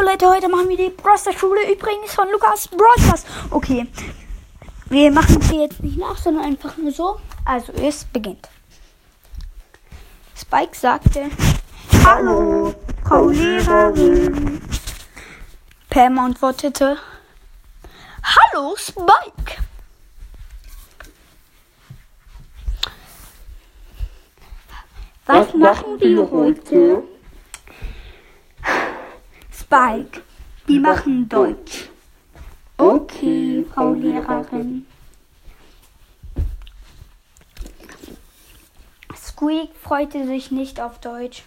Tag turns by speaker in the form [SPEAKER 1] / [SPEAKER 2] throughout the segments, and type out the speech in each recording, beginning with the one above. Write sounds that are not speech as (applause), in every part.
[SPEAKER 1] So Leute, heute machen wir die Broster Schule übrigens von Lukas Broadcast. Okay, wir machen sie jetzt nicht nach, sondern einfach nur so. Also es beginnt. Spike sagte, Hallo, Frau Lehrerin. Pam antwortete, Hallo, Spike. Was machen wir heute? Spike, wir machen Deutsch. Okay, Frau Lehrerin. Squeak freute sich nicht auf Deutsch.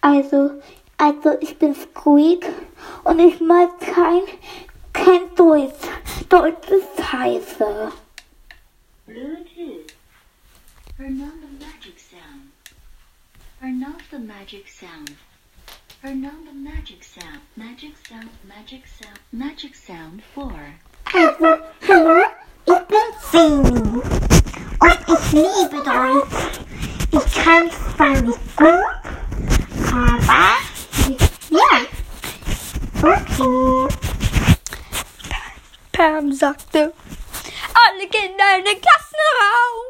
[SPEAKER 2] Also, also ich bin Squeak und ich mag kein, kein Deutsch. Deutsch ist scheiße.
[SPEAKER 3] Bluetooth. Turn on the magic sound. Turn off the magic sound. The magic sound. Magic sound, magic sound, magic sound 4.
[SPEAKER 2] Also, hallo, ich bin Sini und ich liebe Deutsch. Ich kann zwar nicht gut, aber ja, okay.
[SPEAKER 1] Pam sagte, alle Kinder in den Klassenraum.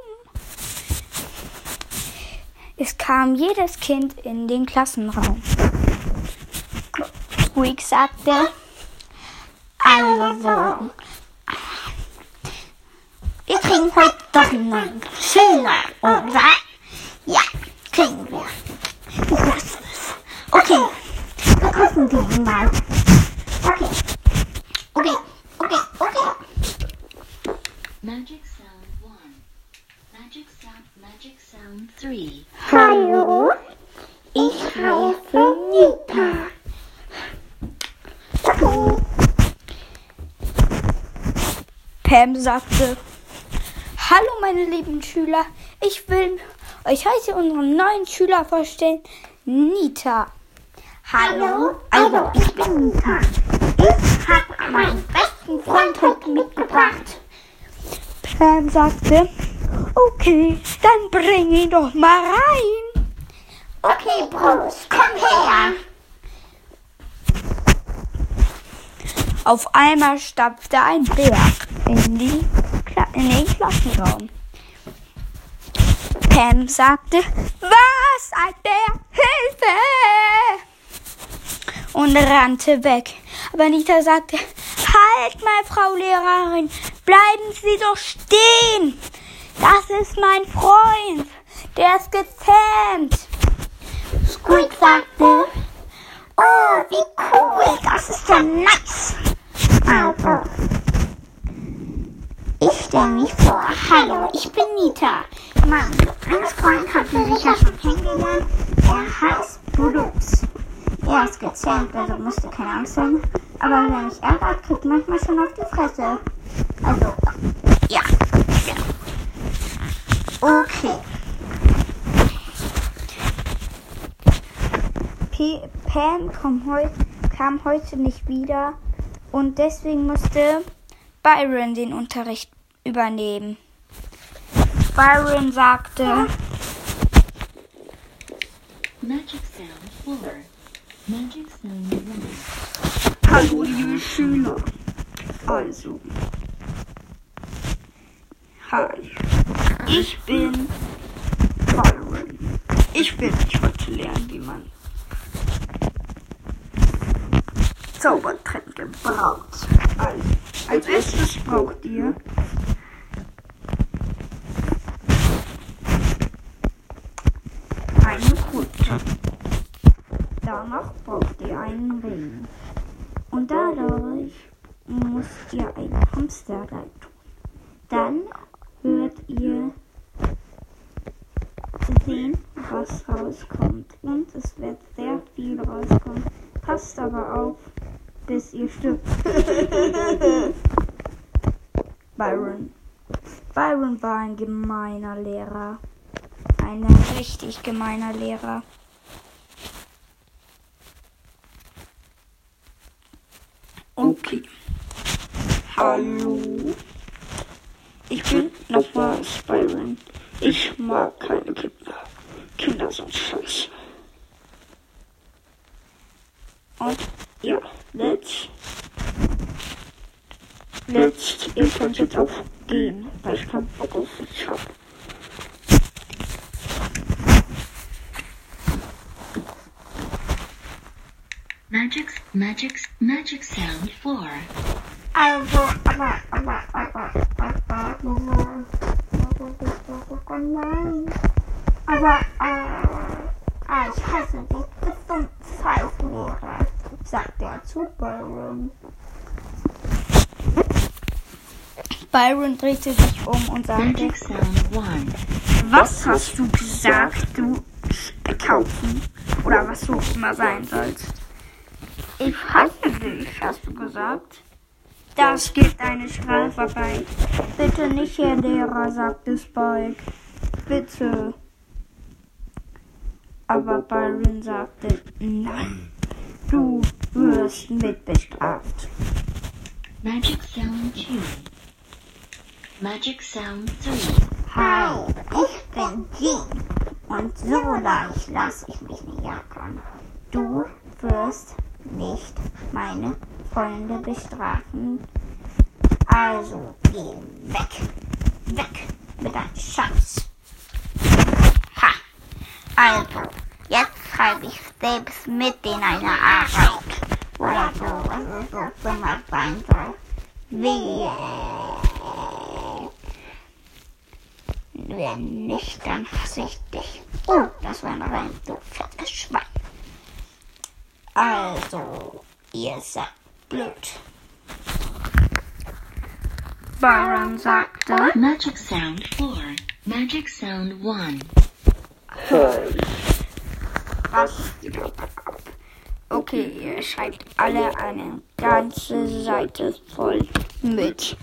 [SPEAKER 1] Es kam jedes Kind in den Klassenraum. Squeak sagte,
[SPEAKER 2] Also, wir kriegen heute doch einen neuen Schüler, oder? Ja, kriegen wir. Ich wusste es. Okay, wir gucken diesen mal. Okay, okay, okay, okay.
[SPEAKER 3] Magic sound 1. Magic sound, magic sound 3.
[SPEAKER 2] Hallo,
[SPEAKER 1] Pam sagte, Hallo meine lieben Schüler, ich will euch heute unseren neuen Schüler vorstellen, Nita.
[SPEAKER 2] Hallo, also ich bin Nita. Ich habe meinen besten Freund heute mitgebracht.
[SPEAKER 1] Pam sagte, okay, dann bring ihn doch mal rein.
[SPEAKER 2] Okay, Bruce, komm her.
[SPEAKER 1] Auf einmal stapfte ein Bär in, die, Kla in den Klassenraum. Pam sagte, was, ein Bär, Hilfe! Und rannte weg. Aber Nita sagte, halt mal, Frau Lehrerin, bleiben Sie doch stehen. Das ist mein Freund, der ist gezähmt.
[SPEAKER 2] Squeak sagte, oh, wie cool, das ist ja nice. Also, ich stelle mich vor, hallo, ich bin Nita. Mein Lieblingsfreund habt ihr sicher schon kennengelernt. Er heißt Bruce. Er ist gezähmt, also müsst ihr keine Angst haben. Aber wenn mich ärgert, kriegt manchmal schon auf die Fresse. Also, ja. Okay.
[SPEAKER 1] P Pam kam, heu kam heute nicht wieder und deswegen musste Byron den Unterricht übernehmen. Byron sagte,
[SPEAKER 3] Magic sound 4. Magic sound 1.
[SPEAKER 1] Hallo liebe Schüler. Also. Hi. Ich bin Byron. Ich will nicht heute lernen, wie man Zaubertränke braut. Also, als erstes braucht ihr eine Kutte. Danach braucht ihr einen Ring. Und dadurch müsst ihr ein Hamster rein tun. Dann hört ihr sehen, was rauskommt. Und es wird sehr viel rauskommen. Passt aber auf, bis ihr stirbt. (laughs) Byron. Byron war ein gemeiner Lehrer. Ein richtig gemeiner Lehrer. Okay. Hallo. Ich bin nochmal Byron. Ich mag keine Kinder. Kinder sind scheiße. Und ja, let's. Let's. Ihr könnt jetzt auch gehen, weil ich keinen Bock auf euch hab.
[SPEAKER 3] Magic, magic, magic sound 4.
[SPEAKER 1] Also, aber, aber, aber, aber, Mama. Nein. Aber, äh, ich hasse dich. Dumm Pfeiflehrer, sagt er zu Byron.
[SPEAKER 4] Byron drehte sich um und sagte,
[SPEAKER 3] Magic sound 1.
[SPEAKER 4] was hast du gesagt, du kaufen? Oder was du immer sein sollst. Ich hasse dich, hast du gesagt. Das gibt eine Strafe bei. Bitte nicht, Herr Lehrer, sagte Spike. Bitte. Aber Byron sagte, nein, du wirst mitbestraft.
[SPEAKER 3] Magic sound 2. Magic sound 3.
[SPEAKER 1] Hi, ich bin Jean. Und so leicht lasse ich mich nicht jackern. Du wirst nicht meine Freunde bestrafen. Also geh weg. Weg mit deinem Scheiß. Ha. Also, jetzt schreibe ich selbst mit in eine Arbeit. Oder so, es so immer sein soll. Wie. Wenn nicht, dann hasse ich dich. Oh, das war ein Reim, du fettes Schwein. Also, ihr seid blöd.
[SPEAKER 4] Byron sagte,
[SPEAKER 3] Magic sound 4. Magic sound 1.
[SPEAKER 1] Was geht ab?
[SPEAKER 4] okay, ihr schreibt alle eine ganze Seite voll mit.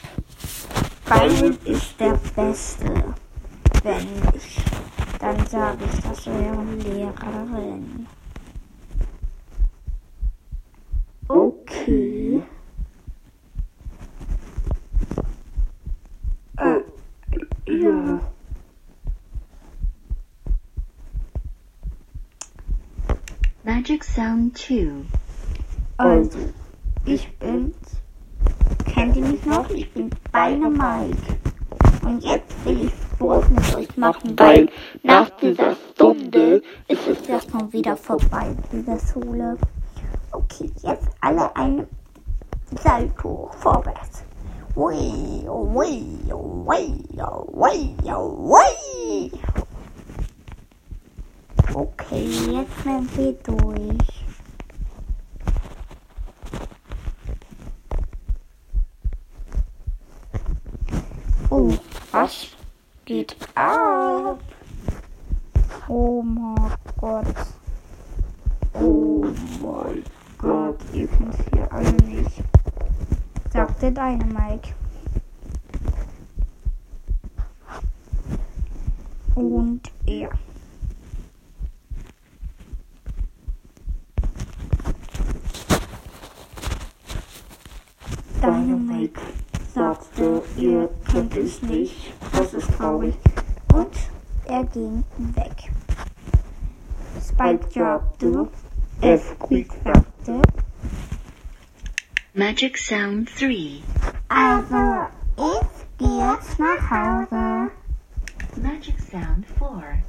[SPEAKER 1] Byron ist der Beste. Wenn nicht, dann sage ich das eurer Lehrerin. Okay. Äh, ja.
[SPEAKER 3] Magic sound 2.
[SPEAKER 1] Also, ich bin's. Kennt ihr mich noch? Ich bin Beine Mike. Und jetzt will ich Sport mit euch machen, weil nach dieser Stunde ist es ja schon wieder vorbei, diese Schule. Okay, jetzt alle eine Salto vorwärts. Ui, ui, ui, ui, ui. Okay, jetzt sind wir durch. Oh, was geht ab? Oh mein Gott. Oh mein Gott, ihr kennt's hier alle nicht. Sagte deine Mike. Und er. Dynamite sagte, ihr könnt es nicht. Das ist traurig. Und er ging weg. Spike jobte. F Quick sagte.
[SPEAKER 3] Magic sound 3.
[SPEAKER 1] Also, ich gehe jetzt nach Hause.
[SPEAKER 3] Magic sound 4.